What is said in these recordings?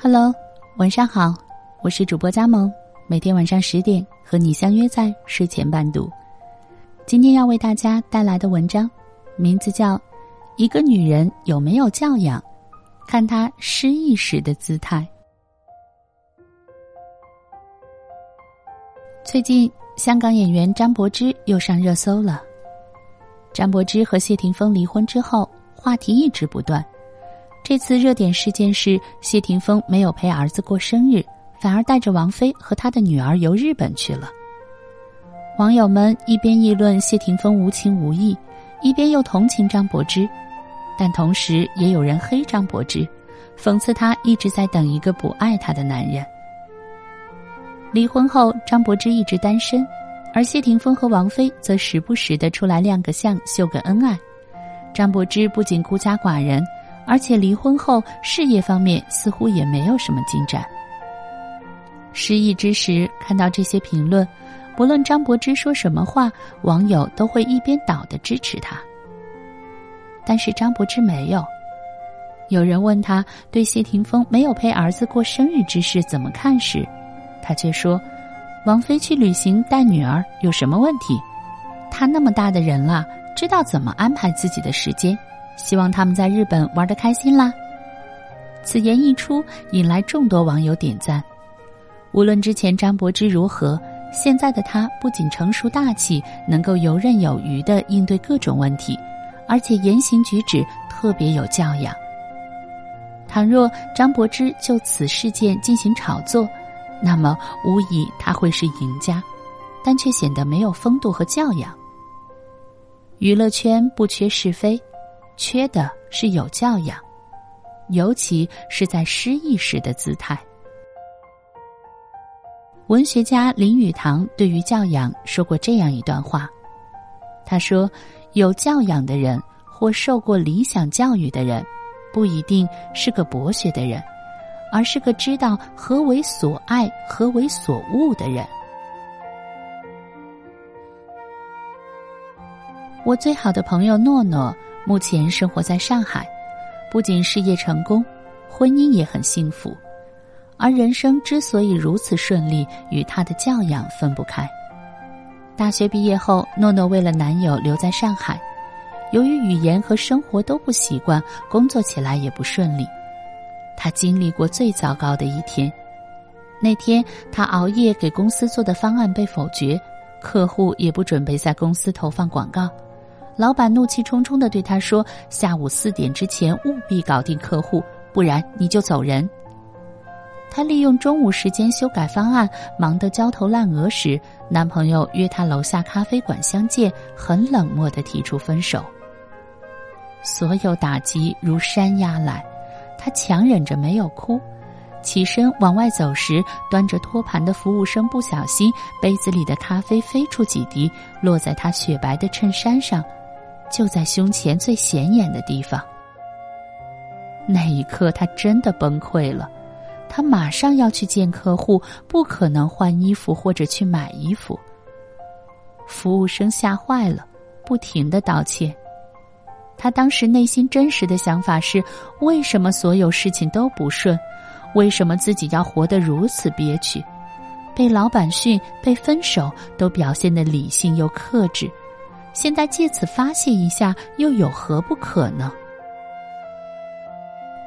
Hello，晚上好，我是主播佳萌，每天晚上十点和你相约在睡前伴读。今天要为大家带来的文章，名字叫《一个女人有没有教养，看她失意时的姿态》。最近，香港演员张柏芝又上热搜了。张柏芝和谢霆锋离婚之后，话题一直不断。这次热点事件是谢霆锋没有陪儿子过生日，反而带着王菲和他的女儿游日本去了。网友们一边议论谢霆锋无情无义，一边又同情张柏芝，但同时也有人黑张柏芝，讽刺他一直在等一个不爱他的男人。离婚后，张柏芝一直单身，而谢霆锋和王菲则时不时的出来亮个相、秀个恩爱。张柏芝不仅孤家寡人。而且离婚后，事业方面似乎也没有什么进展。失意之时，看到这些评论，不论张柏芝说什么话，网友都会一边倒的支持他。但是张柏芝没有。有人问他对谢霆锋没有陪儿子过生日之事怎么看时，他却说：“王菲去旅行带女儿有什么问题？她那么大的人了，知道怎么安排自己的时间。”希望他们在日本玩的开心啦。此言一出，引来众多网友点赞。无论之前张柏芝如何，现在的她不仅成熟大气，能够游刃有余的应对各种问题，而且言行举止特别有教养。倘若张柏芝就此事件进行炒作，那么无疑她会是赢家，但却显得没有风度和教养。娱乐圈不缺是非。缺的是有教养，尤其是在失意时的姿态。文学家林语堂对于教养说过这样一段话，他说：“有教养的人或受过理想教育的人，不一定是个博学的人，而是个知道何为所爱、何为所恶的人。”我最好的朋友诺诺。目前生活在上海，不仅事业成功，婚姻也很幸福。而人生之所以如此顺利，与她的教养分不开。大学毕业后，诺诺为了男友留在上海，由于语言和生活都不习惯，工作起来也不顺利。她经历过最糟糕的一天。那天，她熬夜给公司做的方案被否决，客户也不准备在公司投放广告。老板怒气冲冲的对他说：“下午四点之前务必搞定客户，不然你就走人。”他利用中午时间修改方案，忙得焦头烂额时，男朋友约他楼下咖啡馆相见，很冷漠的提出分手。所有打击如山压来，他强忍着没有哭，起身往外走时，端着托盘的服务生不小心杯子里的咖啡飞出几滴，落在他雪白的衬衫上。就在胸前最显眼的地方。那一刻，他真的崩溃了。他马上要去见客户，不可能换衣服或者去买衣服。服务生吓坏了，不停的道歉。他当时内心真实的想法是：为什么所有事情都不顺？为什么自己要活得如此憋屈？被老板训，被分手，都表现的理性又克制。现在借此发泄一下，又有何不可呢？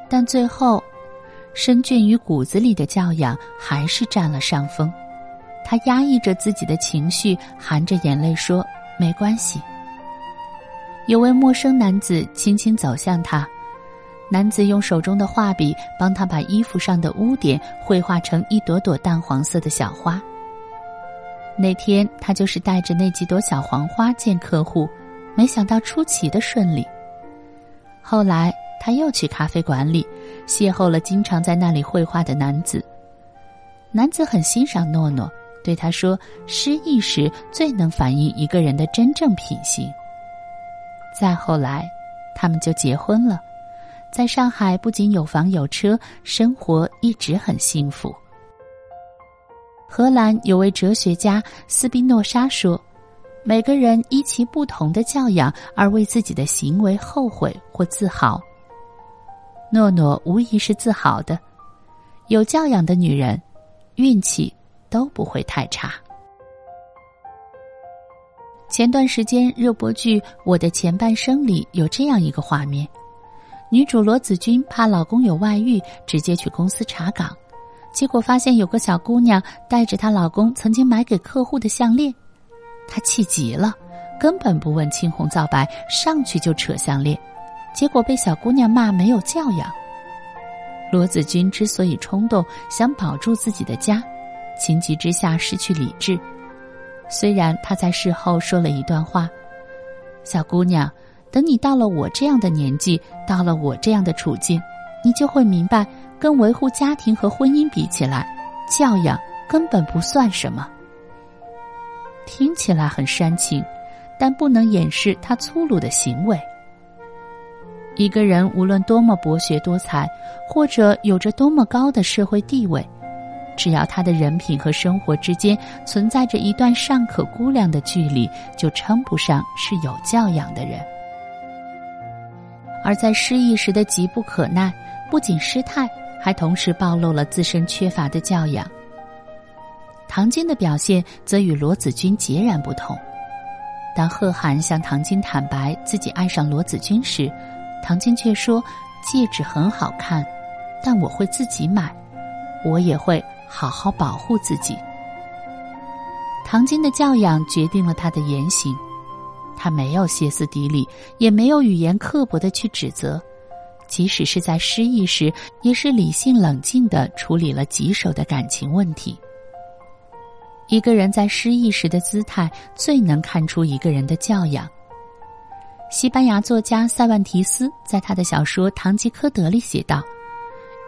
但最后，深俊于骨子里的教养还是占了上风。他压抑着自己的情绪，含着眼泪说：“没关系。”有位陌生男子轻轻走向他，男子用手中的画笔帮他把衣服上的污点绘画成一朵朵淡黄色的小花。那天，他就是带着那几朵小黄花见客户，没想到出奇的顺利。后来，他又去咖啡馆里，邂逅了经常在那里绘画的男子。男子很欣赏诺诺，对他说：“失意时最能反映一个人的真正品行。”再后来，他们就结婚了，在上海不仅有房有车，生活一直很幸福。荷兰有位哲学家斯宾诺莎说：“每个人依其不同的教养而为自己的行为后悔或自豪。”诺诺无疑是自豪的。有教养的女人，运气都不会太差。前段时间热播剧《我的前半生》里有这样一个画面：女主罗子君怕老公有外遇，直接去公司查岗，结果发现有个小姑娘带着她老公曾经买给客户的项链，她气极了，根本不问青红皂白，上去就扯项链，结果被小姑娘骂没有教养。罗子君之所以冲动，想保住自己的家，情急之下失去理智。虽然他在事后说了一段话：“小姑娘，等你到了我这样的年纪，到了我这样的处境，你就会明白，跟维护家庭和婚姻比起来，教养根本不算什么。”听起来很煽情，但不能掩饰他粗鲁的行为。一个人无论多么博学多才，或者有着多么高的社会地位。只要他的人品和生活之间存在着一段尚可估量的距离，就称不上是有教养的人。而在失意时的急不可耐，不仅失态，还同时暴露了自身缺乏的教养。唐晶的表现则与罗子君截然不同。当贺涵向唐晶坦白自己爱上罗子君时，唐晶却说：“戒指很好看，但我会自己买，我也会。”好好保护自己。唐晶的教养决定了他的言行，他没有歇斯底里，也没有语言刻薄的去指责，即使是在失意时，也是理性冷静的处理了棘手的感情问题。一个人在失意时的姿态，最能看出一个人的教养。西班牙作家塞万提斯在他的小说《堂吉诃德》里写道。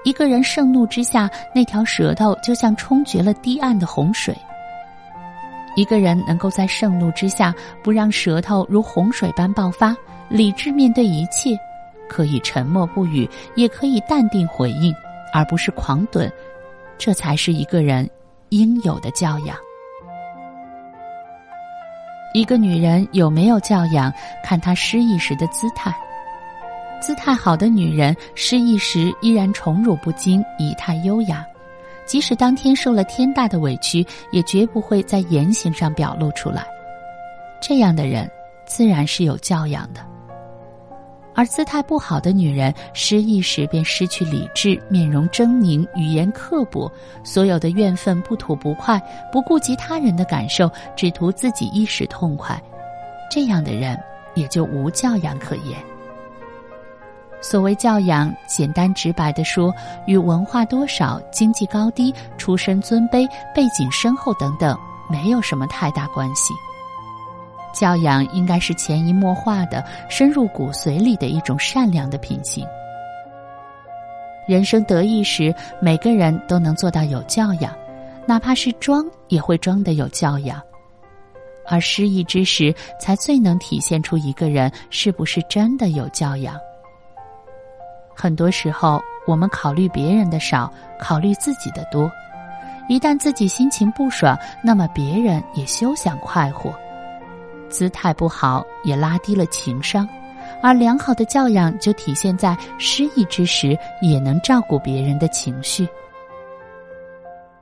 一个人盛怒之下，那条舌头就像冲决了堤岸的洪水。一个人能够在盛怒之下不让舌头如洪水般爆发，理智面对一切，可以沉默不语，也可以淡定回应，而不是狂怼，这才是一个人应有的教养。一个女人有没有教养，看她失意时的姿态。姿态好的女人，失意时依然宠辱不惊，仪态优雅；即使当天受了天大的委屈，也绝不会在言行上表露出来。这样的人，自然是有教养的。而姿态不好的女人，失意时便失去理智，面容狰狞，语言刻薄，所有的怨愤不吐不快，不顾及他人的感受，只图自己一时痛快。这样的人，也就无教养可言。所谓教养，简单直白的说，与文化多少、经济高低、出身尊卑、背景深厚等等，没有什么太大关系。教养应该是潜移默化的、深入骨髓里的一种善良的品行。人生得意时，每个人都能做到有教养，哪怕是装，也会装得有教养；而失意之时，才最能体现出一个人是不是真的有教养。很多时候，我们考虑别人的少，考虑自己的多。一旦自己心情不爽，那么别人也休想快活。姿态不好，也拉低了情商。而良好的教养，就体现在失意之时也能照顾别人的情绪。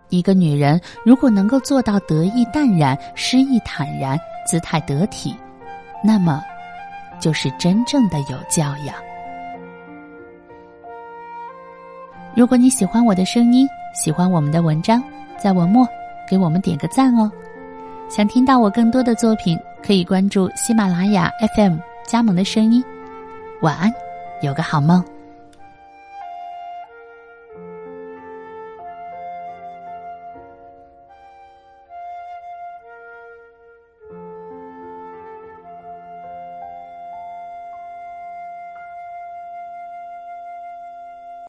一个女人如果能够做到得意淡然、失意坦然、姿态得体，那么，就是真正的有教养。如果你喜欢我的声音，喜欢我们的文章，在文末给我们点个赞哦。想听到我更多的作品，可以关注喜马拉雅 FM 加盟的声音。晚安，有个好梦。